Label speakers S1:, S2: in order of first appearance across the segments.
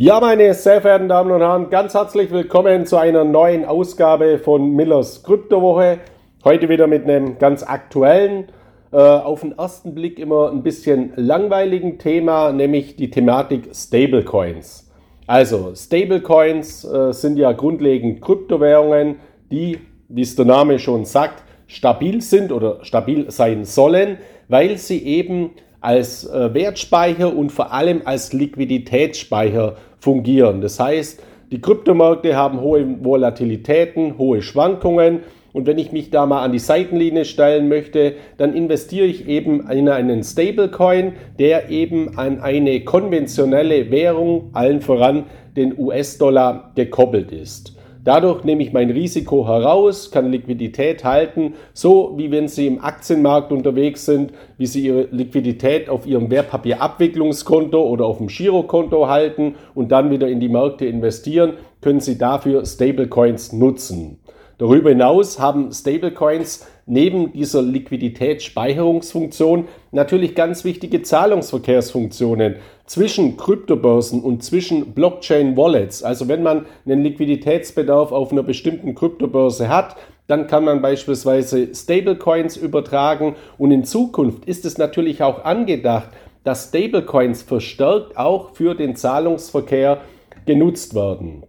S1: Ja, meine sehr verehrten Damen und Herren, ganz herzlich willkommen zu einer neuen Ausgabe von Millers Kryptowoche. Heute wieder mit einem ganz aktuellen, äh, auf den ersten Blick immer ein bisschen langweiligen Thema, nämlich die Thematik Stablecoins. Also, Stablecoins äh, sind ja grundlegend Kryptowährungen, die, wie es der Name schon sagt, stabil sind oder stabil sein sollen, weil sie eben als äh, Wertspeicher und vor allem als Liquiditätsspeicher fungieren. Das heißt, die Kryptomärkte haben hohe Volatilitäten, hohe Schwankungen und wenn ich mich da mal an die Seitenlinie stellen möchte, dann investiere ich eben in einen Stablecoin, der eben an eine konventionelle Währung, allen voran den US-Dollar, gekoppelt ist. Dadurch nehme ich mein Risiko heraus, kann Liquidität halten, so wie wenn Sie im Aktienmarkt unterwegs sind, wie Sie Ihre Liquidität auf Ihrem Wertpapierabwicklungskonto oder auf dem Girokonto halten und dann wieder in die Märkte investieren, können Sie dafür Stablecoins nutzen. Darüber hinaus haben Stablecoins neben dieser Liquiditätsspeicherungsfunktion natürlich ganz wichtige Zahlungsverkehrsfunktionen zwischen Kryptobörsen und zwischen Blockchain-Wallets. Also wenn man einen Liquiditätsbedarf auf einer bestimmten Kryptobörse hat, dann kann man beispielsweise Stablecoins übertragen und in Zukunft ist es natürlich auch angedacht, dass Stablecoins verstärkt auch für den Zahlungsverkehr genutzt werden.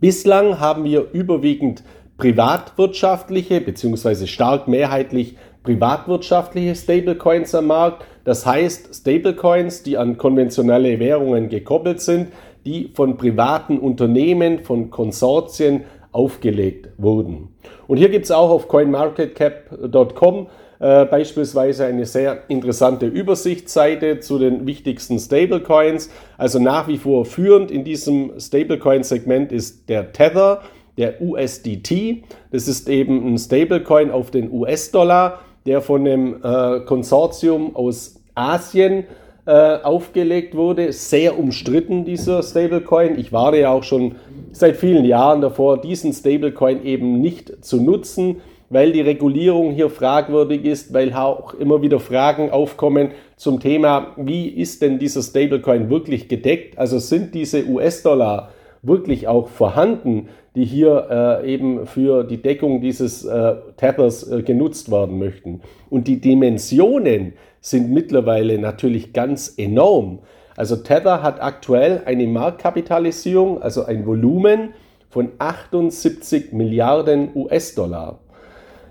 S1: Bislang haben wir überwiegend privatwirtschaftliche bzw. stark mehrheitlich privatwirtschaftliche Stablecoins am Markt. Das heißt Stablecoins, die an konventionelle Währungen gekoppelt sind, die von privaten Unternehmen, von Konsortien aufgelegt wurden. Und hier gibt es auch auf coinmarketcap.com äh, beispielsweise eine sehr interessante Übersichtsseite zu den wichtigsten Stablecoins. Also nach wie vor führend in diesem Stablecoin-Segment ist der Tether der USDT. Das ist eben ein Stablecoin auf den US-Dollar, der von einem äh, Konsortium aus Asien äh, aufgelegt wurde. Sehr umstritten, dieser Stablecoin. Ich war ja auch schon seit vielen Jahren davor, diesen Stablecoin eben nicht zu nutzen, weil die Regulierung hier fragwürdig ist, weil auch immer wieder Fragen aufkommen zum Thema, wie ist denn dieser Stablecoin wirklich gedeckt? Also sind diese US-Dollar wirklich auch vorhanden, die hier äh, eben für die Deckung dieses äh, Tethers äh, genutzt werden möchten. Und die Dimensionen sind mittlerweile natürlich ganz enorm. Also Tether hat aktuell eine Marktkapitalisierung, also ein Volumen von 78 Milliarden US-Dollar.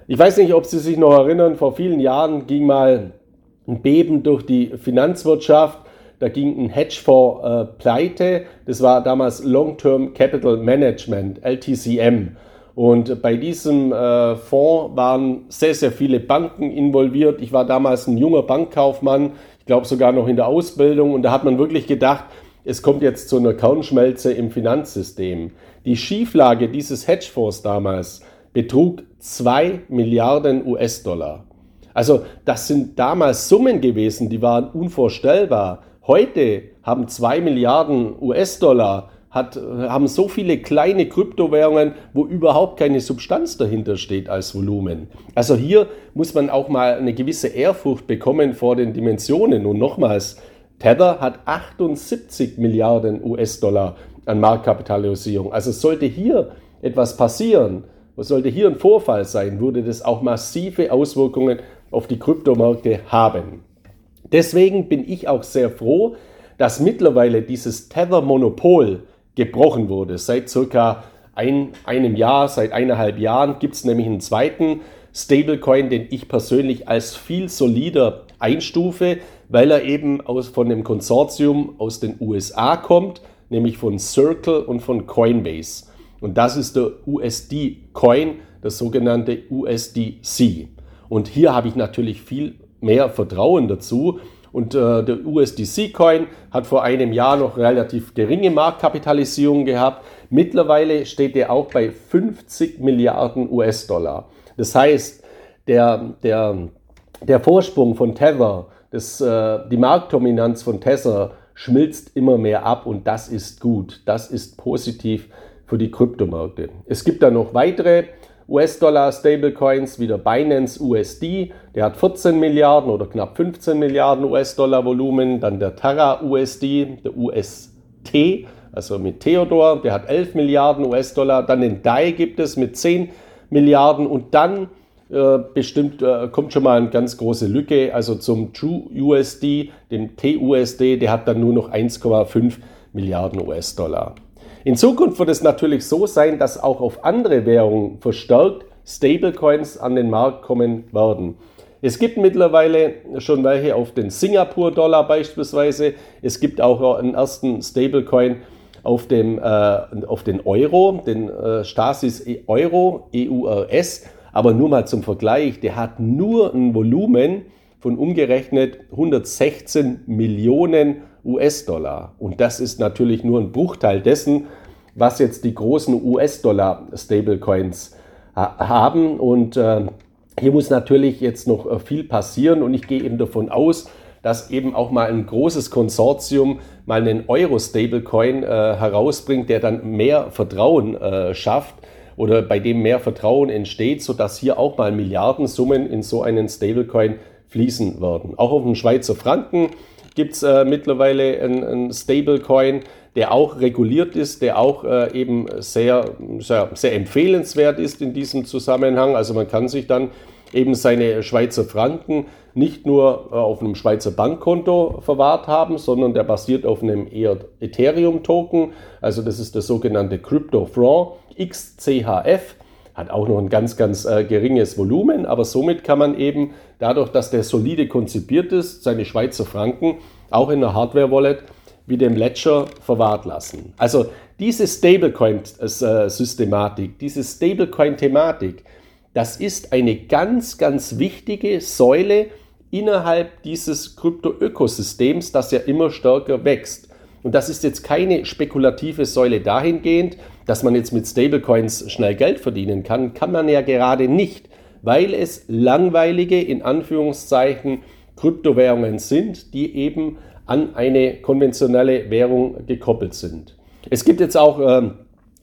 S1: Ich weiß nicht, ob Sie sich noch erinnern, vor vielen Jahren ging mal ein Beben durch die Finanzwirtschaft da ging ein Hedgefonds äh, pleite. Das war damals Long-Term Capital Management, LTCM. Und bei diesem äh, Fonds waren sehr, sehr viele Banken involviert. Ich war damals ein junger Bankkaufmann, ich glaube sogar noch in der Ausbildung. Und da hat man wirklich gedacht, es kommt jetzt zu einer Kernschmelze im Finanzsystem. Die Schieflage dieses Hedgefonds damals betrug 2 Milliarden US-Dollar. Also das sind damals Summen gewesen, die waren unvorstellbar. Heute haben 2 Milliarden US-Dollar, haben so viele kleine Kryptowährungen, wo überhaupt keine Substanz dahinter steht als Volumen. Also hier muss man auch mal eine gewisse Ehrfurcht bekommen vor den Dimensionen. Und nochmals, Tether hat 78 Milliarden US-Dollar an Marktkapitalisierung. Also sollte hier etwas passieren, sollte hier ein Vorfall sein, würde das auch massive Auswirkungen auf die Kryptomärkte haben. Deswegen bin ich auch sehr froh, dass mittlerweile dieses Tether-Monopol gebrochen wurde. Seit circa ein, einem Jahr, seit eineinhalb Jahren gibt es nämlich einen zweiten Stablecoin, den ich persönlich als viel solider einstufe, weil er eben aus, von dem Konsortium aus den USA kommt, nämlich von Circle und von Coinbase. Und das ist der USD-Coin, das sogenannte USDC. Und hier habe ich natürlich viel mehr Vertrauen dazu. Und äh, der USDC-Coin hat vor einem Jahr noch relativ geringe Marktkapitalisierung gehabt. Mittlerweile steht er auch bei 50 Milliarden US-Dollar. Das heißt, der, der, der Vorsprung von Tether, das, äh, die Marktdominanz von Tether schmilzt immer mehr ab und das ist gut. Das ist positiv für die Kryptomärkte. Es gibt da noch weitere US-Dollar-Stablecoins wie der Binance USD, der hat 14 Milliarden oder knapp 15 Milliarden US-Dollar Volumen. Dann der Terra USD, der US T, also mit Theodor, der hat 11 Milliarden US-Dollar. Dann den DAI gibt es mit 10 Milliarden und dann äh, bestimmt äh, kommt schon mal eine ganz große Lücke. Also zum True USD, dem TUSD, der hat dann nur noch 1,5 Milliarden US-Dollar. In Zukunft wird es natürlich so sein, dass auch auf andere Währungen verstärkt Stablecoins an den Markt kommen werden. Es gibt mittlerweile schon welche auf den Singapur-Dollar beispielsweise. Es gibt auch einen ersten Stablecoin auf, dem, äh, auf den Euro, den äh, Stasis Euro, EURS. Aber nur mal zum Vergleich, der hat nur ein Volumen von umgerechnet 116 Millionen US-Dollar. Und das ist natürlich nur ein Bruchteil dessen, was jetzt die großen US-Dollar-Stablecoins haben. Und äh, hier muss natürlich jetzt noch äh, viel passieren und ich gehe eben davon aus, dass eben auch mal ein großes Konsortium mal einen Euro-Stablecoin äh, herausbringt, der dann mehr Vertrauen äh, schafft oder bei dem mehr Vertrauen entsteht, sodass hier auch mal Milliardensummen in so einen Stablecoin fließen werden. Auch auf dem Schweizer Franken gibt es äh, mittlerweile einen Stablecoin, der auch reguliert ist, der auch äh, eben sehr, sehr, sehr empfehlenswert ist in diesem Zusammenhang. Also man kann sich dann eben seine Schweizer Franken nicht nur äh, auf einem Schweizer Bankkonto verwahrt haben, sondern der basiert auf einem Ethereum-Token. Also das ist der sogenannte Crypto Franc XCHF. Hat auch noch ein ganz, ganz äh, geringes Volumen, aber somit kann man eben dadurch, dass der solide konzipiert ist, seine Schweizer Franken auch in einer Hardware-Wallet wie dem Ledger verwahrt lassen. Also diese Stablecoin-Systematik, diese Stablecoin-Thematik, das ist eine ganz, ganz wichtige Säule innerhalb dieses Krypto-Ökosystems, das ja immer stärker wächst. Und das ist jetzt keine spekulative Säule dahingehend, dass man jetzt mit Stablecoins schnell Geld verdienen kann, kann man ja gerade nicht, weil es langweilige, in Anführungszeichen, Kryptowährungen sind, die eben an eine konventionelle Währung gekoppelt sind. Es gibt jetzt auch äh,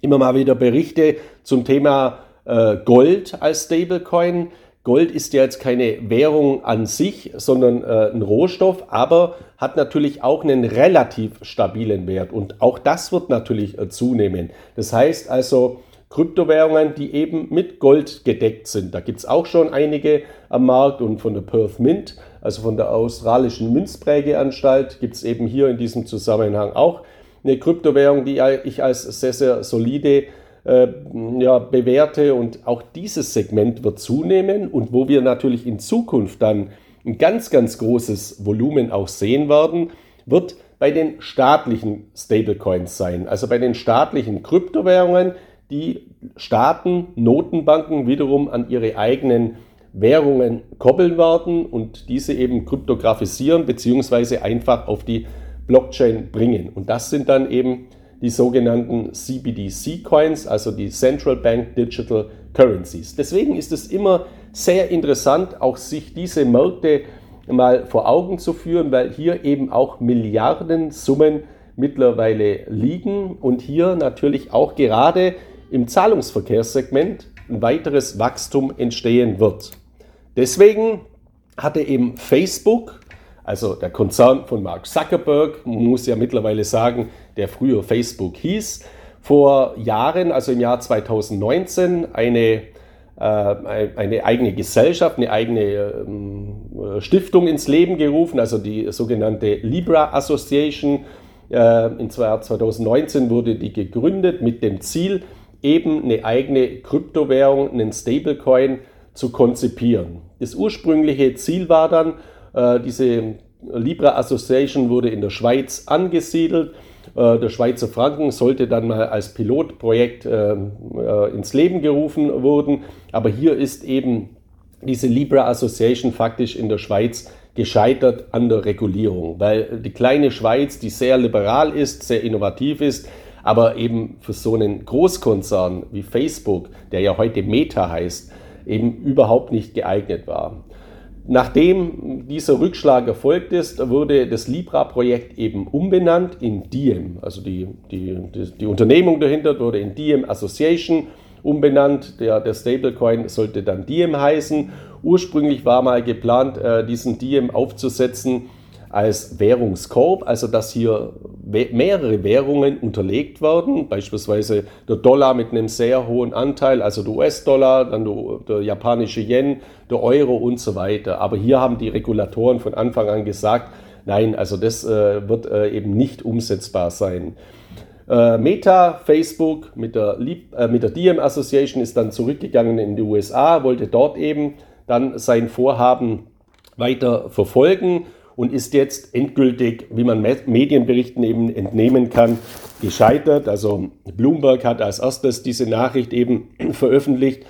S1: immer mal wieder Berichte zum Thema äh, Gold als Stablecoin. Gold ist ja jetzt keine Währung an sich, sondern äh, ein Rohstoff, aber hat natürlich auch einen relativ stabilen Wert. Und auch das wird natürlich äh, zunehmen. Das heißt also, Kryptowährungen, die eben mit Gold gedeckt sind. Da gibt es auch schon einige am Markt und von der Perth Mint, also von der australischen Münzprägeanstalt, gibt es eben hier in diesem Zusammenhang auch eine Kryptowährung, die ich als sehr, sehr solide äh, ja, bewerte und auch dieses Segment wird zunehmen und wo wir natürlich in Zukunft dann ein ganz, ganz großes Volumen auch sehen werden, wird bei den staatlichen Stablecoins sein, also bei den staatlichen Kryptowährungen, die Staaten, Notenbanken wiederum an ihre eigenen Währungen koppeln werden und diese eben kryptografisieren beziehungsweise einfach auf die Blockchain bringen. Und das sind dann eben die sogenannten CBDC-Coins, also die Central Bank Digital Currencies. Deswegen ist es immer sehr interessant, auch sich diese Märkte mal vor Augen zu führen, weil hier eben auch Milliardensummen mittlerweile liegen und hier natürlich auch gerade im Zahlungsverkehrssegment ein weiteres Wachstum entstehen wird. Deswegen hatte eben Facebook also der Konzern von Mark Zuckerberg, man muss ja mittlerweile sagen, der früher Facebook hieß, vor Jahren, also im Jahr 2019, eine, äh, eine eigene Gesellschaft, eine eigene äh, Stiftung ins Leben gerufen, also die sogenannte Libra Association. Äh, Im Jahr 2019 wurde die gegründet mit dem Ziel, eben eine eigene Kryptowährung, einen Stablecoin zu konzipieren. Das ursprüngliche Ziel war dann, diese Libra Association wurde in der Schweiz angesiedelt. Äh, der Schweizer Franken sollte dann mal als Pilotprojekt äh, ins Leben gerufen werden. Aber hier ist eben diese Libra Association faktisch in der Schweiz gescheitert an der Regulierung, weil die kleine Schweiz, die sehr liberal ist, sehr innovativ ist, aber eben für so einen Großkonzern wie Facebook, der ja heute Meta heißt, eben überhaupt nicht geeignet war. Nachdem dieser Rückschlag erfolgt ist, wurde das Libra-Projekt eben umbenannt in Diem. Also die, die, die, die, Unternehmung dahinter wurde in Diem Association umbenannt. Der, der Stablecoin sollte dann Diem heißen. Ursprünglich war mal geplant, äh, diesen Diem aufzusetzen als Währungskorb, also dass hier mehrere Währungen unterlegt werden, beispielsweise der Dollar mit einem sehr hohen Anteil, also der US-Dollar, dann der, der, japanische Yen, der Euro und so weiter. Aber hier haben die Regulatoren von Anfang an gesagt, nein, also das äh, wird äh, eben nicht umsetzbar sein. Äh, Meta, Facebook mit der, äh, mit der Diem Association ist dann zurückgegangen in die USA, wollte dort eben dann sein Vorhaben weiter verfolgen und ist jetzt endgültig, wie man Medienberichten eben entnehmen kann, gescheitert. Also Bloomberg hat als erstes diese Nachricht eben veröffentlicht,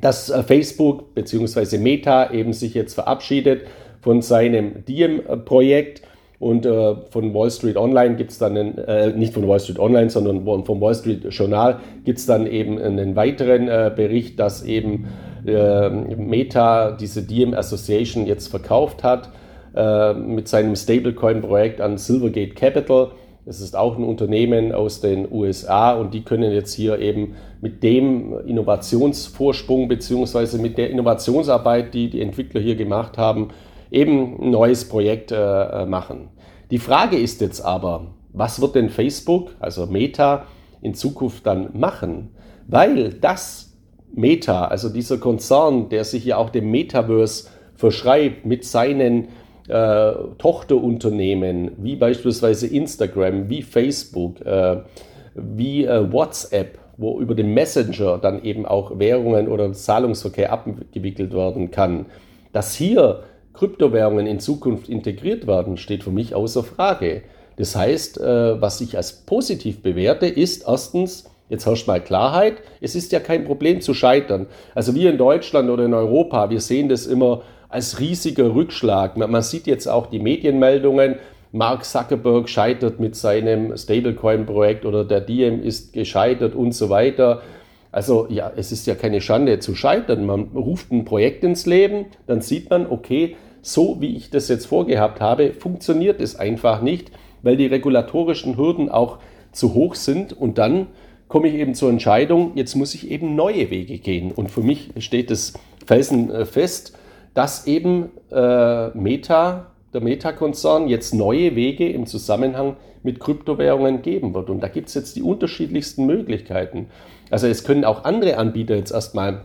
S1: dass äh, Facebook bzw. Meta eben sich jetzt verabschiedet von seinem Diem-Projekt und äh, von Wall Street Online gibt es dann, einen, äh, nicht von Wall Street Online, sondern vom Wall Street Journal gibt es dann eben einen weiteren äh, Bericht, dass eben äh, Meta diese Diem Association jetzt verkauft hat äh, mit seinem Stablecoin-Projekt an Silvergate Capital. Das ist auch ein Unternehmen aus den USA und die können jetzt hier eben mit dem Innovationsvorsprung beziehungsweise mit der Innovationsarbeit, die die Entwickler hier gemacht haben, eben ein neues Projekt äh, machen. Die Frage ist jetzt aber, was wird denn Facebook, also Meta, in Zukunft dann machen? Weil das Meta, also dieser Konzern, der sich ja auch dem Metaverse verschreibt mit seinen äh, Tochterunternehmen, wie beispielsweise Instagram, wie Facebook, äh, wie äh, WhatsApp, wo über den Messenger dann eben auch Währungen oder Zahlungsverkehr abgewickelt werden kann, dass hier Kryptowährungen in Zukunft integriert werden, steht für mich außer Frage. Das heißt, äh, was ich als positiv bewerte, ist erstens, jetzt herrscht mal Klarheit, es ist ja kein Problem zu scheitern. Also wir in Deutschland oder in Europa, wir sehen das immer als riesiger Rückschlag. Man sieht jetzt auch die Medienmeldungen, Mark Zuckerberg scheitert mit seinem Stablecoin-Projekt oder der Diem ist gescheitert und so weiter. Also ja, es ist ja keine Schande zu scheitern. Man ruft ein Projekt ins Leben, dann sieht man, okay, so wie ich das jetzt vorgehabt habe, funktioniert es einfach nicht, weil die regulatorischen Hürden auch zu hoch sind und dann komme ich eben zur Entscheidung, jetzt muss ich eben neue Wege gehen. Und für mich steht es felsenfest, dass eben äh, Meta, der Meta-Konzern, jetzt neue Wege im Zusammenhang mit Kryptowährungen geben wird. Und da gibt es jetzt die unterschiedlichsten Möglichkeiten. Also es können auch andere Anbieter jetzt erstmal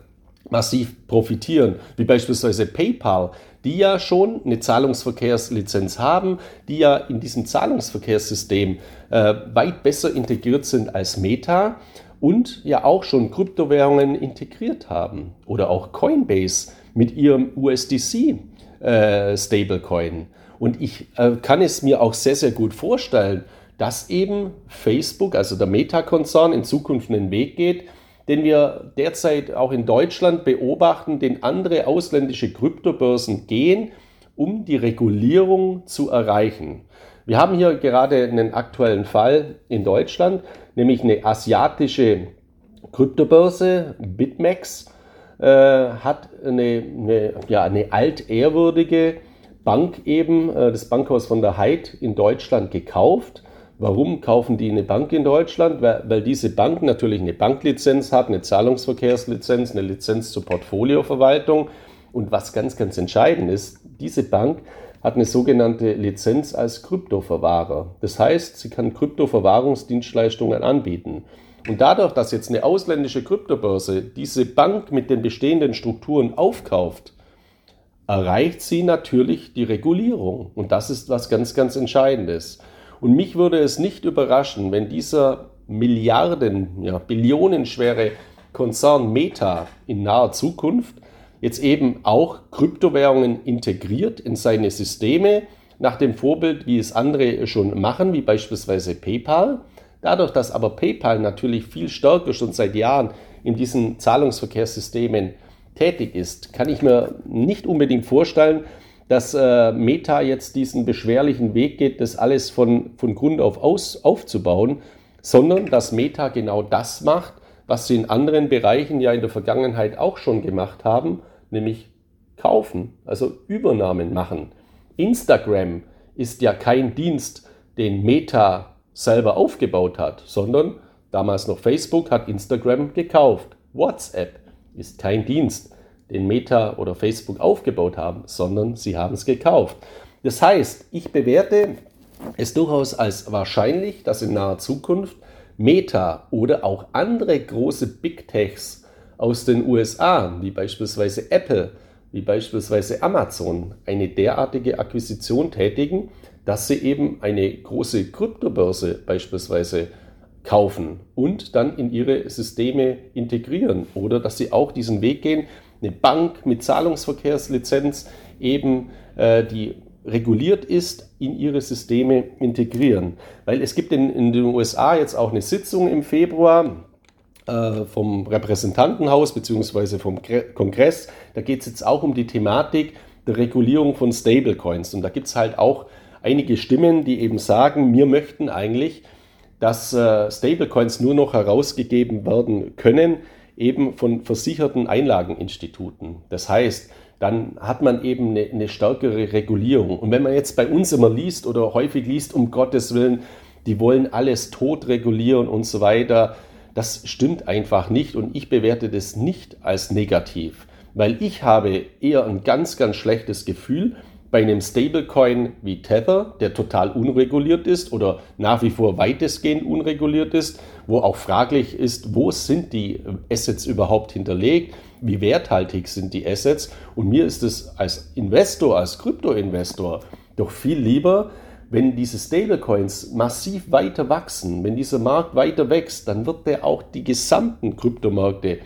S1: massiv profitieren, wie beispielsweise PayPal, die ja schon eine Zahlungsverkehrslizenz haben, die ja in diesem Zahlungsverkehrssystem äh, weit besser integriert sind als Meta und ja auch schon Kryptowährungen integriert haben. Oder auch Coinbase mit ihrem USDC äh, Stablecoin. Und ich äh, kann es mir auch sehr, sehr gut vorstellen, dass eben Facebook, also der Meta-Konzern, in Zukunft einen Weg geht, den wir derzeit auch in Deutschland beobachten, den andere ausländische Kryptobörsen gehen, um die Regulierung zu erreichen. Wir haben hier gerade einen aktuellen Fall in Deutschland, nämlich eine asiatische Kryptobörse, BitMEX, hat eine, eine, ja, eine altehrwürdige Bank eben, äh, das Bankhaus von der Heid in Deutschland gekauft Warum kaufen die eine Bank in Deutschland? Weil, weil, diese Bank natürlich eine Banklizenz hat, eine Zahlungsverkehrslizenz, eine Lizenz zur Portfolioverwaltung. Und was ganz, ganz entscheidend ist, diese Bank hat eine sogenannte Lizenz als Kryptoverwahrer. Das heißt, sie kann Kryptoverwahrungsdienstleistungen anbieten. Und dadurch, dass jetzt eine ausländische Kryptobörse diese Bank mit den bestehenden Strukturen aufkauft, erreicht sie natürlich die Regulierung. Und das ist was ganz, ganz Entscheidendes. Und mich würde es nicht überraschen, wenn dieser Milliarden, ja, Billionenschwere Konzern Meta in naher Zukunft jetzt eben auch Kryptowährungen integriert in seine Systeme, nach dem Vorbild, wie es andere schon machen, wie beispielsweise PayPal. Dadurch, dass aber PayPal natürlich viel stärker schon seit Jahren in diesen Zahlungsverkehrssystemen tätig ist, kann ich mir nicht unbedingt vorstellen, dass äh, Meta jetzt diesen beschwerlichen Weg geht, das alles von, von Grund auf aus, aufzubauen, sondern dass Meta genau das macht, was sie in anderen Bereichen ja in der Vergangenheit auch schon gemacht haben, nämlich kaufen, also Übernahmen machen. Instagram ist ja kein Dienst, den Meta selber aufgebaut hat, sondern damals noch Facebook hat Instagram gekauft. WhatsApp ist kein Dienst, den Meta oder Facebook aufgebaut haben, sondern sie haben es gekauft. Das heißt, ich bewerte es durchaus als wahrscheinlich, dass in naher Zukunft Meta oder auch andere große Big Techs aus den USA, wie beispielsweise Apple, wie beispielsweise Amazon, eine derartige Akquisition tätigen, dass sie eben eine große Kryptobörse beispielsweise kaufen und dann in ihre Systeme integrieren oder dass sie auch diesen Weg gehen, eine Bank mit Zahlungsverkehrslizenz eben äh, die reguliert ist, in ihre Systeme integrieren. Weil es gibt in, in den USA jetzt auch eine Sitzung im Februar äh, vom Repräsentantenhaus bzw. vom Kongress. Da geht es jetzt auch um die Thematik der Regulierung von Stablecoins. Und da gibt es halt auch einige Stimmen, die eben sagen, wir möchten eigentlich, dass äh, Stablecoins nur noch herausgegeben werden können, eben von versicherten Einlageninstituten. Das heißt, dann hat man eben eine, eine, stärkere Regulierung. Und wenn man jetzt bei uns immer liest oder häufig liest, um Gottes Willen, die wollen alles tot regulieren und so weiter, das stimmt einfach nicht und ich bewerte das nicht als negativ, weil ich habe eher ein ganz, ganz schlechtes Gefühl bei einem Stablecoin wie Tether, der total unreguliert ist oder nach wie vor weitestgehend unreguliert ist, wo auch fraglich ist, wo sind die Assets überhaupt hinterlegt, wie werthaltig sind die Assets. Und mir ist es als Investor, als Krypto-Investor doch viel lieber, wenn diese Stablecoins massiv weiter wachsen, wenn dieser Markt weiter wächst, dann wird der auch die gesamten Kryptomärkte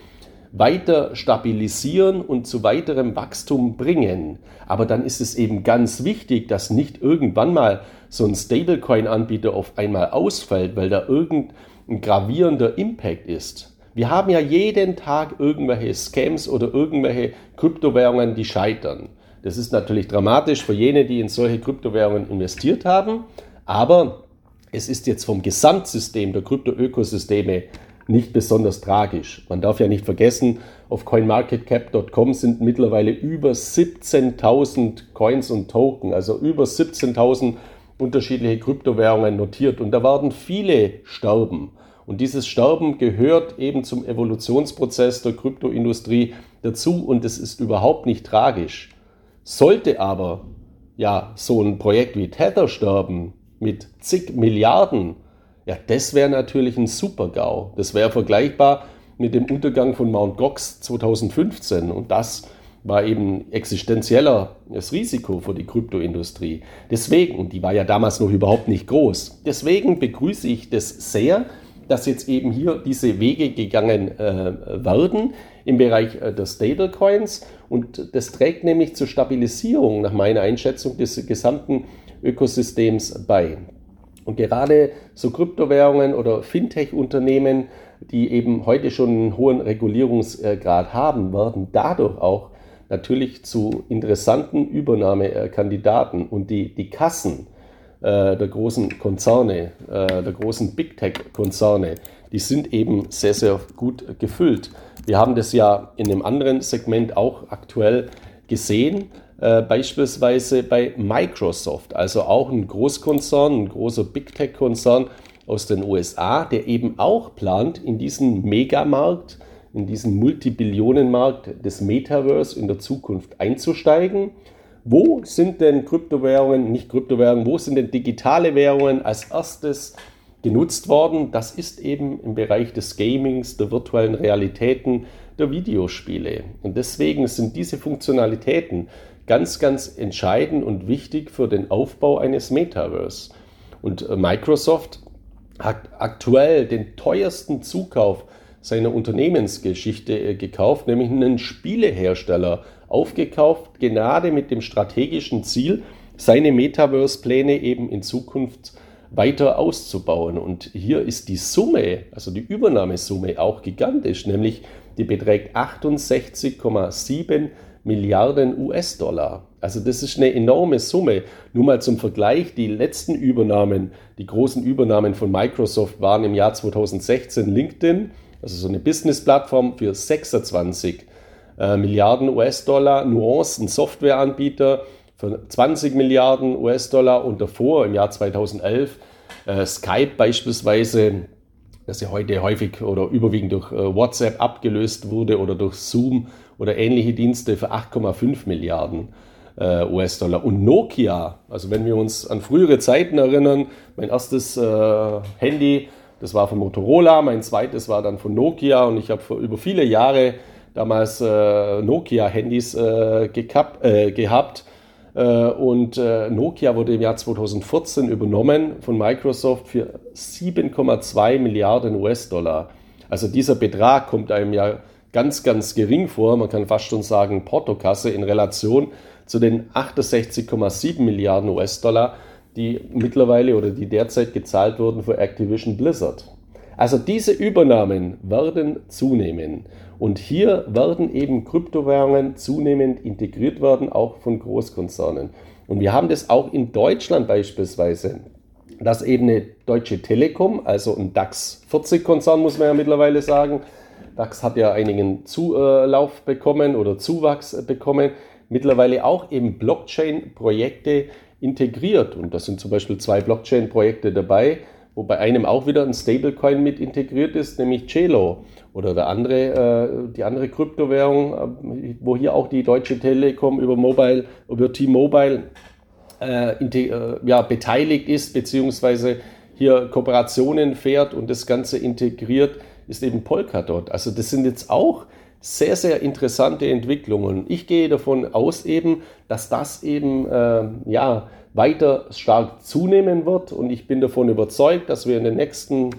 S1: weiter stabilisieren und zu weiterem Wachstum bringen. Aber dann ist es eben ganz wichtig, dass nicht irgendwann mal so ein Stablecoin-Anbieter auf einmal ausfällt, weil da irgendein gravierender Impact ist. Wir haben ja jeden Tag irgendwelche Scams oder irgendwelche Kryptowährungen, die scheitern. Das ist natürlich dramatisch für jene, die in solche Kryptowährungen investiert haben, aber es ist jetzt vom Gesamtsystem der Kryptoökosysteme nicht besonders tragisch. Man darf ja nicht vergessen, auf coinmarketcap.com sind mittlerweile über 17.000 Coins und Token, also über 17.000 unterschiedliche Kryptowährungen notiert. Und da werden viele sterben. Und dieses Sterben gehört eben zum Evolutionsprozess der Kryptoindustrie dazu und es ist überhaupt nicht tragisch. Sollte aber ja so ein Projekt wie Tether sterben mit zig Milliarden, ja, das wäre natürlich ein Super-GAU. Das wäre vergleichbar mit dem Untergang von Mt. Gox 2015 und das war eben existenzieller das Risiko für die Kryptoindustrie. Deswegen, die war ja damals noch überhaupt nicht groß, deswegen begrüße ich das sehr, dass jetzt eben hier diese Wege gegangen äh, werden im Bereich äh, der Stablecoins und das trägt nämlich zur Stabilisierung nach meiner Einschätzung des gesamten Ökosystems bei. Und gerade so Kryptowährungen oder Fintech-Unternehmen, die eben heute schon einen hohen Regulierungsgrad haben, werden dadurch auch natürlich zu interessanten Übernahmekandidaten. Und die, die Kassen äh, der großen Konzerne, äh, der großen Big Tech-Konzerne, die sind eben sehr, sehr gut gefüllt. Wir haben das ja in einem anderen Segment auch aktuell gesehen. Äh, beispielsweise bei Microsoft, also auch ein Großkonzern, ein großer Big Tech-Konzern aus den USA, der eben auch plant, in diesen Megamarkt, in diesen Multibillionenmarkt des Metaverse in der Zukunft einzusteigen. Wo sind denn Kryptowährungen, nicht Kryptowährungen, wo sind denn digitale Währungen als erstes genutzt worden? Das ist eben im Bereich des Gamings, der virtuellen Realitäten, der Videospiele. Und deswegen sind diese Funktionalitäten ganz, ganz entscheidend und wichtig für den Aufbau eines Metaverse. Und äh, Microsoft hat aktuell den teuersten Zukauf seiner Unternehmensgeschichte äh, gekauft, nämlich einen Spielehersteller aufgekauft, gerade mit dem strategischen Ziel, seine Metaverse-Pläne eben in Zukunft weiter auszubauen. Und hier ist die Summe, also die Übernahmesumme auch gigantisch, nämlich die beträgt 68,7 Milliarden US-Dollar. Also das ist eine enorme Summe. Nur mal zum Vergleich, die letzten Übernahmen, die großen Übernahmen von Microsoft waren im Jahr 2016 LinkedIn, also so eine Business-Plattform für 26 äh, Milliarden US-Dollar, Nuance, ein Softwareanbieter für 20 Milliarden US-Dollar und davor im Jahr 2011 äh, Skype beispielsweise, das ja heute häufig oder überwiegend durch äh, WhatsApp abgelöst wurde oder durch Zoom oder ähnliche Dienste für 8,5 Milliarden äh, US-Dollar. Und Nokia, also wenn wir uns an frühere Zeiten erinnern, mein erstes äh, Handy, das war von Motorola, mein zweites war dann von Nokia und ich habe über viele Jahre damals äh, Nokia-Handys äh, äh, gehabt. Äh, und Nokia wurde im Jahr 2014 übernommen von Microsoft für 7,2 Milliarden US-Dollar. Also dieser Betrag kommt einem ja ganz, ganz gering vor. Man kann fast schon sagen Portokasse in Relation zu den 68,7 Milliarden US-Dollar, die mittlerweile oder die derzeit gezahlt wurden für Activision Blizzard. Also diese Übernahmen werden zunehmen und hier werden eben Kryptowährungen zunehmend integriert werden, auch von Großkonzernen. Und wir haben das auch in Deutschland beispielsweise, dass eben eine Deutsche Telekom, also ein DAX 40 Konzern muss man ja mittlerweile sagen, DAX hat ja einigen Zulauf bekommen oder Zuwachs bekommen, mittlerweile auch eben Blockchain-Projekte integriert. Und da sind zum Beispiel zwei Blockchain-Projekte dabei, wo bei einem auch wieder ein Stablecoin mit integriert ist, nämlich Celo. Oder der andere, äh, die andere Kryptowährung, äh, wo hier auch die Deutsche Telekom über Mobile, über T-Mobile äh, äh, ja, beteiligt ist, beziehungsweise hier Kooperationen fährt und das Ganze integriert, ist eben Polkadot. Also das sind jetzt auch sehr, sehr interessante Entwicklungen. Ich gehe davon aus eben, dass das eben äh, ja, weiter stark zunehmen wird. Und ich bin davon überzeugt, dass wir in den nächsten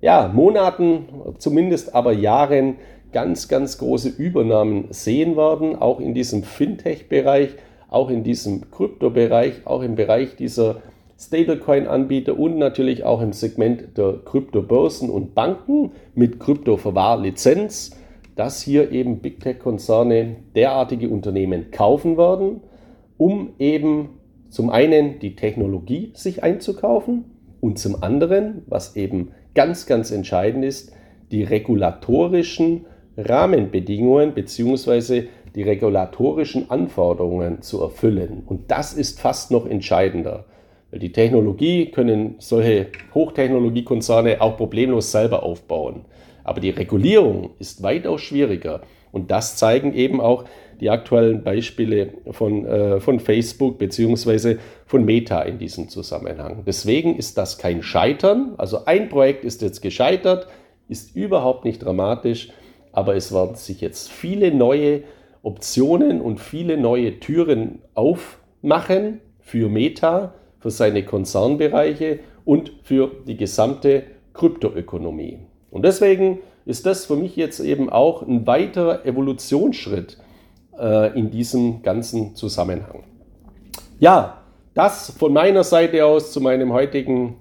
S1: ja, Monaten, zumindest aber Jahren ganz, ganz große Übernahmen sehen werden, auch in diesem Fintech-Bereich, auch in diesem Krypto-Bereich, auch im Bereich dieser Stablecoin-Anbieter und natürlich auch im Segment der Kryptobörsen und Banken mit Kryptoverwahrlizenz dass hier eben Big Tech-Konzerne derartige Unternehmen kaufen werden, um eben zum einen die Technologie sich einzukaufen und zum anderen, was eben ganz, ganz entscheidend ist, die regulatorischen Rahmenbedingungen bzw. die regulatorischen Anforderungen zu erfüllen. Und das ist fast noch entscheidender. Die Technologie können solche Hochtechnologiekonzerne auch problemlos selber aufbauen. Aber die Regulierung ist weitaus schwieriger. Und das zeigen eben auch die aktuellen Beispiele von, äh, von Facebook bzw. von Meta in diesem Zusammenhang. Deswegen ist das kein Scheitern. Also ein Projekt ist jetzt gescheitert, ist überhaupt nicht dramatisch, aber es werden sich jetzt viele neue Optionen und viele neue Türen aufmachen für Meta, für seine Konzernbereiche und für die gesamte Kryptoökonomie. Und deswegen ist das für mich jetzt eben auch ein weiterer Evolutionsschritt äh, in diesem ganzen Zusammenhang. Ja, das von meiner Seite aus zu meinem heutigen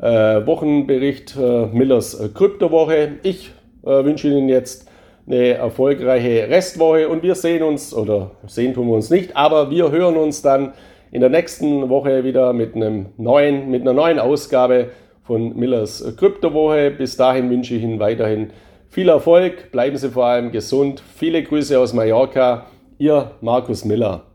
S1: äh, Wochenbericht äh, Millers äh, Kryptowoche. Ich äh, wünsche Ihnen jetzt eine erfolgreiche Restwoche und wir sehen uns, oder sehen tun wir uns nicht, aber wir hören uns dann in der nächsten Woche wieder mit, einem neuen, mit einer neuen Ausgabe von Millers Kryptowoche. Bis dahin wünsche ich Ihnen weiterhin viel Erfolg, bleiben Sie vor allem gesund. Viele Grüße aus Mallorca, Ihr Markus Miller.